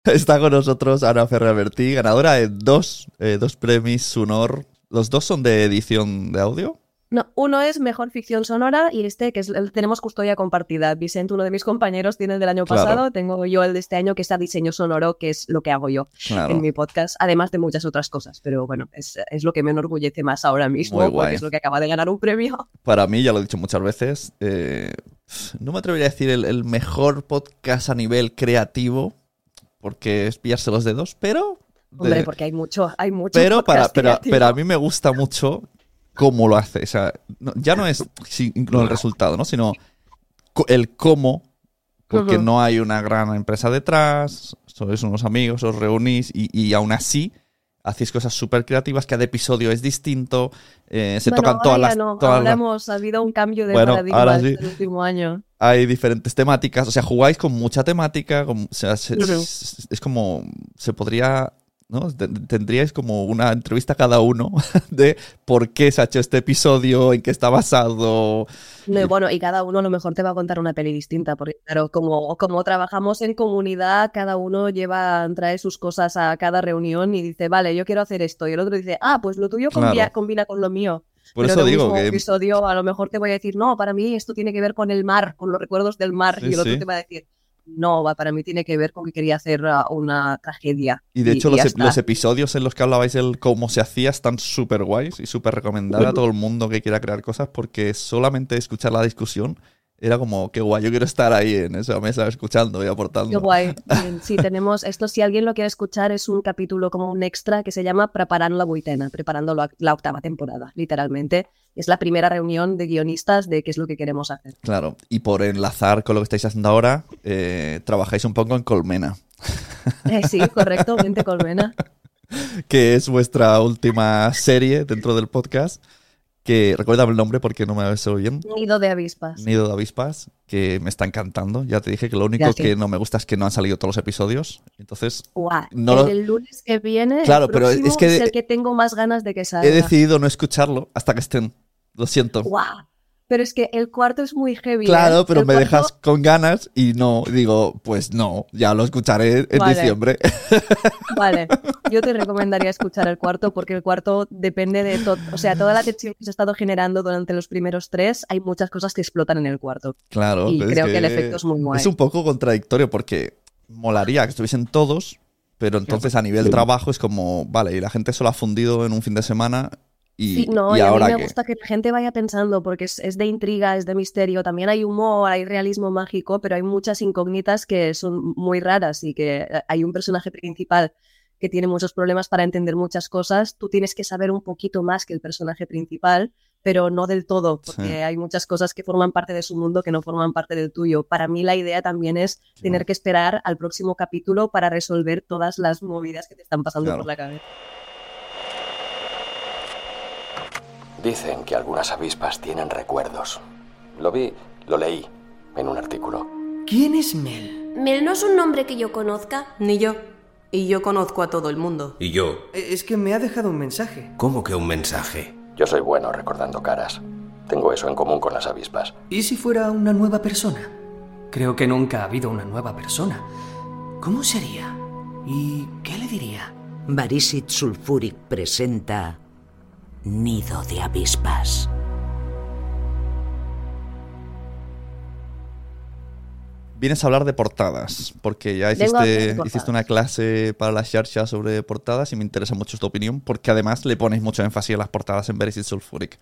Está con nosotros Ana Ferrabertí, ganadora de dos, eh, dos premios Sunor. ¿Los dos son de edición de audio? No, uno es mejor ficción sonora y este que es el, tenemos custodia compartida. Vicente, uno de mis compañeros, tiene el del año Claro. pasado, tengo yo el de este año que está diseño sonoro, que es lo que hago yo Claro. en mi podcast, además de muchas otras cosas. Pero bueno, es, es lo que me enorgullece más ahora mismo, porque es lo que acaba de ganar un premio. Para mí, ya lo he dicho muchas veces, eh, no me atrevería a decir el, el mejor podcast a nivel creativo, porque es pillarse los dedos, pero... de- Hombre, porque hay mucho, hay mucho. pero, para, pero, pero a mí me gusta mucho cómo lo hace. O sea, no- ya no es si- no el resultado, ¿no? Sino el cómo, porque no hay una gran empresa detrás, sois unos amigos, os reunís y, y aún así hacéis cosas súper creativas, cada episodio es distinto, eh, se Bueno, tocan ahora todas ya las... no, todas ahora las- hemos habido un cambio de Bueno, paradigma ahora este sí. último año. Hay diferentes temáticas, o sea, jugáis con mucha temática, con- o sea, se- Ujú. es, es como, se podría, ¿no? Ten- Tendríais como una entrevista cada uno de por qué se ha hecho este episodio, en qué está basado. No, y bueno, y cada uno a lo mejor te va a contar una peli distinta, porque claro, como, como trabajamos en comunidad, cada uno lleva, trae sus cosas a cada reunión y dice, vale, yo quiero hacer esto, y el otro dice, ah, pues lo tuyo Claro. combina, combina con lo mío. Por Pero eso digo mismo que episodio a lo mejor te voy a decir, no, para mí esto tiene que ver con el mar, con los recuerdos del mar, Sí, y el otro sí. te va a decir, no, va, para mí tiene que ver con que quería hacer ah, una tragedia. Y de hecho, y los, episodios en los que hablabais del cómo se hacía están súper guays y súper recomendable a todo el mundo que quiera crear cosas porque solamente escuchar la discusión era como, qué guay, yo quiero estar ahí en esa mesa escuchando y aportando. Qué guay. Sí, tenemos esto. Si alguien lo quiere escuchar, es un capítulo como un extra que se llama Preparando la vuitena, preparando la, octava temporada, literalmente. Es la primera reunión de guionistas de qué es lo que queremos hacer. Claro, y por enlazar con lo que estáis haciendo ahora, eh, trabajáis un poco en Colmena, Eh, sí, correcto, Vente Colmena. que es vuestra última serie dentro del podcast, que recuérdame el nombre porque no me ha visto bien. Nido de avispas. Nido de avispas, que me está encantando. Ya te dije que lo único Gracias. que no me gusta es que no han salido todos los episodios. Entonces, Guau, No el lo- lunes que viene, Claro, el pero es que- es el que tengo más ganas de que salga. he decidido no escucharlo hasta que estén. Lo siento. Guau. Pero es que el cuarto es muy heavy. Claro, ¿eh? pero El me cuarto- dejas con ganas y no, digo, pues no, ya lo escucharé en Vale. diciembre. Vale, yo te recomendaría escuchar el cuarto porque el cuarto depende de todo, o sea, toda la tensión que se ha estado generando durante los primeros tres, hay muchas cosas que explotan en el cuarto. Claro. Y creo que el efecto es muy guay. Es un poco contradictorio porque molaría que estuviesen todos, pero entonces a nivel trabajo es como, vale, y la gente solo ha fundido en un fin de semana y, Sí, no, y y a mí ahora me qué. gusta que la gente vaya pensando porque es, es de intriga, es de misterio, también hay humor, hay realismo mágico, pero hay muchas incógnitas que son muy raras y que eh, hay un personaje principal que tiene muchos problemas para entender muchas cosas, tú tienes que saber un poquito más que el personaje principal, pero no del todo, porque Sí. hay muchas cosas que forman parte de su mundo que no forman parte del tuyo. Para mí la idea también es tener que esperar al próximo capítulo para resolver todas las movidas que te están pasando Claro. por la cabeza. Dicen que algunas avispas tienen recuerdos. Lo vi, lo leí en un artículo. ¿Quién es Mel? Mel no es un nombre que yo conozca. Ni yo. Y yo conozco a todo el mundo. Y yo. Es que me ha dejado un mensaje. ¿Cómo que un mensaje? Yo soy bueno recordando caras. Tengo eso en común con las avispas. ¿Y si fuera una nueva persona? Creo que nunca ha habido una nueva persona. ¿Cómo sería? ¿Y qué le diría? Barisit Sulfuric presenta Nido de avispas. Vienes a hablar de portadas, porque ya hiciste, portadas. hiciste una clase para la Xarxa sobre portadas y me interesa mucho tu opinión, porque además le pones mucho énfasis a las portadas en Veris Sulfuric.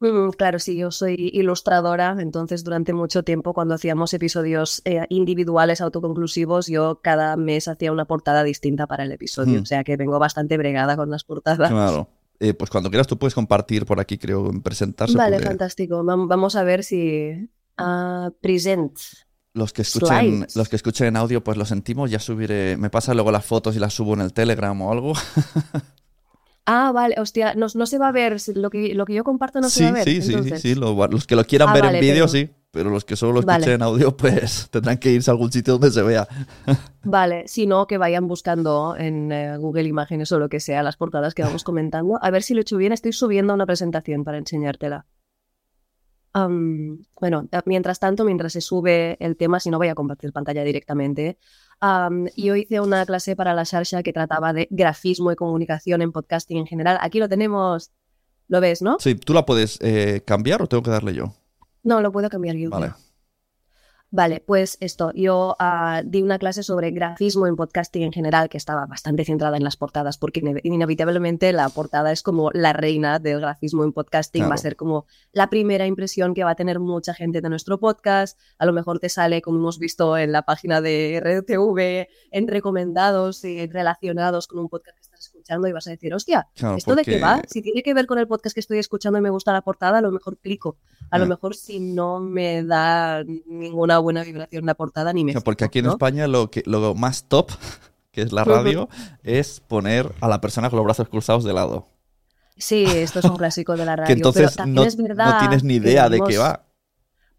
Mm, Claro, sí, yo soy ilustradora, entonces durante mucho tiempo cuando hacíamos episodios eh, individuales autoconclusivos, yo cada mes hacía una portada distinta para el episodio, Hmm. o sea que vengo bastante bregada con las portadas. Claro. Eh, pues cuando quieras tú puedes compartir por aquí, creo, en presentarse. Vale, porque fantástico. Vam- Vamos a ver si... ah, present. Los que escuchen, Slides. los que escuchen en audio, pues lo sentimos, ya subiré, me pasa luego las fotos y las subo en el Telegram o algo. Ah, vale, hostia, no, no se va a ver, lo que, lo que yo comparto no se va a ver. sí, sí, sí, sí, lo- los que lo quieran Ah, ver vale, en vídeo, pero- sí, pero los que solo lo escuchen Vale. en audio, pues tendrán que irse a algún sitio donde se vea. Vale, si no, que vayan buscando en eh, Google Imágenes o lo que sea las portadas que vamos comentando. A ver si lo he hecho bien. Estoy subiendo una presentación para enseñártela. Bueno, eh, mientras tanto, mientras se sube el tema, si no voy a compartir pantalla directamente, am, yo hice una clase para la Sharsha que trataba de grafismo y comunicación en podcasting en general. Aquí lo tenemos. ¿Lo ves, no? Sí, ¿tú la puedes eh, cambiar o tengo que darle yo? No, lo puedo cambiar yo. Vale. Vale, pues esto, yo ah, di una clase sobre grafismo en podcasting en general, que estaba bastante centrada en las portadas, porque ine- inevitablemente la portada es como la reina del grafismo en podcasting, va a ser como la primera impresión que va a tener mucha gente de nuestro podcast, a lo mejor te sale, como hemos visto en la página de RTV, en recomendados y relacionados con un podcast escuchando y vas a decir, hostia, Claro, ¿esto de qué va? Si tiene que ver con el podcast que estoy escuchando y me gusta la portada, a lo mejor clico. A lo mejor si no me da ninguna buena vibración la portada ni me O sea, porque aquí en ¿no? España lo, que, lo más top, que es la radio, es poner a la persona con los brazos cruzados de lado. Sí, esto es un clásico de la radio. que entonces pero no, es verdad no tienes ni que idea de qué va.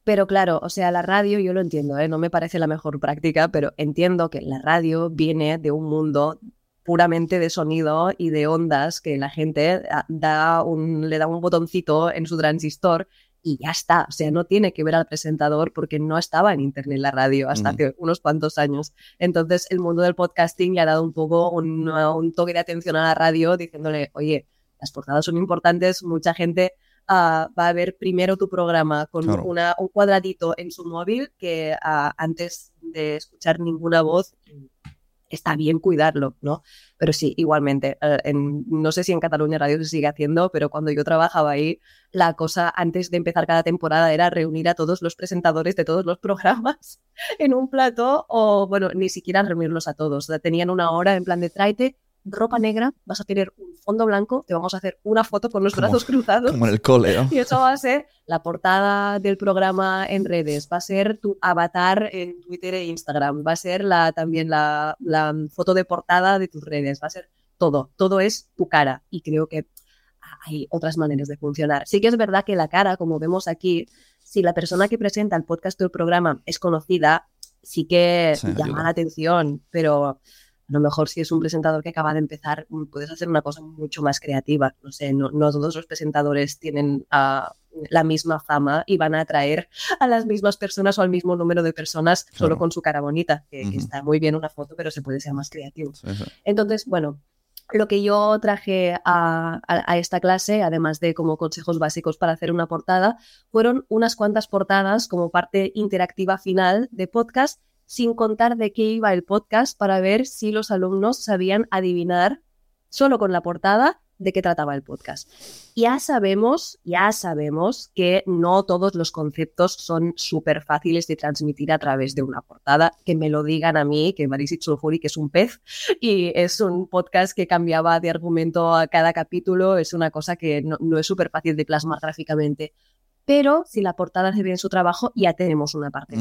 Pero claro, o sea, la radio yo lo entiendo, ¿eh? no me parece la mejor práctica, pero entiendo que la radio viene de un mundo puramente de sonido y de ondas que la gente ah, da un, le da un botoncito en su transistor y ya está. O sea, no tiene que ver al presentador porque no estaba en internet la radio hasta Ujú. hace unos cuantos años. Entonces, el mundo del podcasting le ha dado un poco un, un toque de atención a la radio diciéndole, oye, las portadas son importantes, mucha gente ah, va a ver primero tu programa con Claro. una, un cuadradito en su móvil que ah, antes de escuchar ninguna voz está bien cuidarlo, ¿no? Pero sí, igualmente, eh, no sé si en Cataluña Radio se sigue haciendo, pero cuando yo trabajaba ahí, la cosa antes de empezar cada temporada era reunir a todos los presentadores de todos los programas en un plato o, bueno, ni siquiera reunirlos a todos. Tenían una hora en plan de tráete ropa negra, vas a tener un fondo blanco, te vamos a hacer una foto con los Como- brazos cruzados. Como en el cole, ¿no? Y eso va a ser la portada del programa en redes, va a ser tu avatar en Twitter e Instagram, va a ser la, también la, la foto de portada de tus redes, va a ser todo, todo es tu cara y creo que hay otras maneras de funcionar. Sí que es verdad que la cara, como vemos aquí, si la persona que presenta el podcast o el programa es conocida, sí que Sí, llama ayuda. la atención, pero a lo mejor si es un presentador que acaba de empezar, mm, puedes hacer una cosa mucho más creativa. No sé, no, no todos los presentadores tienen ah, la misma fama y van a atraer a las mismas personas o al mismo número de personas solo con su cara bonita, que, está muy bien una foto, pero se puede ser más creativo. Sí, sí. Entonces, bueno, lo que yo traje a, a- a esta clase, además de como consejos básicos para hacer una portada, fueron unas cuantas portadas como parte interactiva final de podcast, sin contar de qué iba el podcast para ver si los alumnos sabían adivinar solo con la portada de qué trataba el podcast. Ya sabemos, ya sabemos que no todos los conceptos son súper fáciles de transmitir a través de una portada. Que me lo digan a mí, que Marisit Sulfuri, que es un pez, y es un podcast que cambiaba de argumento a cada capítulo, es una cosa que no, no es súper fácil de plasmar gráficamente. Pero si la portada hace bien su trabajo, ya tenemos una parte.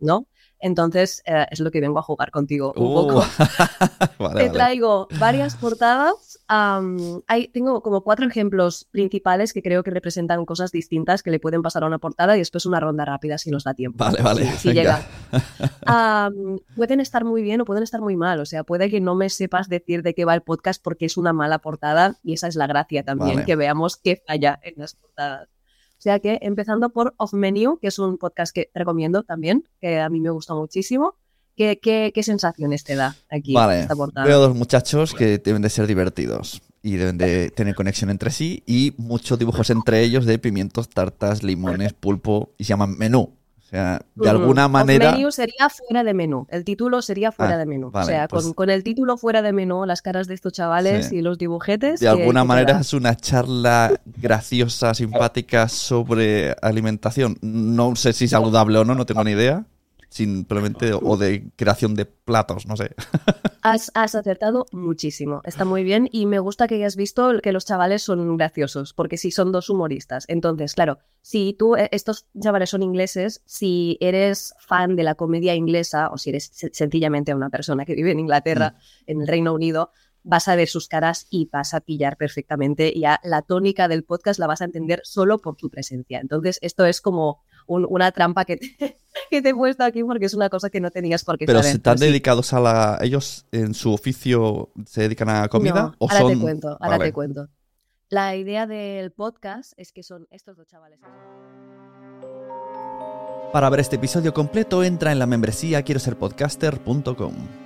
¿no? Entonces, eh, es lo que vengo a jugar contigo un Uh, poco. vale, Te vale. traigo varias portadas. hay, tengo como cuatro ejemplos principales que creo que representan cosas distintas que le pueden pasar a una portada y después una ronda rápida si nos da tiempo. Vale, vale. Si, llega. Pueden estar muy bien o pueden estar muy mal. O sea, puede que no me sepas decir de qué va el podcast porque es una mala portada y esa es la gracia también, Vale. que veamos qué falla en las portadas. O sea que empezando por Off Menu, que es un podcast que recomiendo también, que a mí me gusta muchísimo. ¿Qué, qué, qué sensaciones te da aquí Vale, esta portada? veo dos muchachos que deben de ser divertidos y deben de tener conexión entre sí y muchos dibujos entre ellos de pimientos, tartas, limones, pulpo y se llaman menú. O sea, de alguna manera... Menu sería fuera de menú. El título sería fuera Ah, de menú. vale, o sea, pues- con, con el título fuera de menú, las caras de estos chavales Sí. y los dibujetes. De ¿qué- alguna qué te manera es una charla graciosa, simpática sobre alimentación. No sé si saludable o no, no tengo ni idea. Simplemente, o de creación de platos, no sé. Has, has acertado muchísimo. Está muy bien y me gusta que hayas visto que los chavales son graciosos, porque sí son dos humoristas. Entonces, claro, si tú, eh, estos chavales son ingleses, si eres fan de la comedia inglesa o si eres se- sencillamente una persona que vive en Inglaterra, en el Reino Unido, vas a ver sus caras y vas a pillar perfectamente. Ya la tónica del podcast la vas a entender solo por su presencia. Entonces, esto es como un- una trampa que te, que te he puesto aquí porque es una cosa que no tenías por qué Pero saber. se están sí. dedicados a la. ¿Ellos en su oficio se dedican a comida? No, ¿O ahora son... te cuento, ahora Vale. te cuento. La idea del podcast es que son estos dos chavales. Para ver este episodio completo, entra en la membresía quiero ser podcaster.com.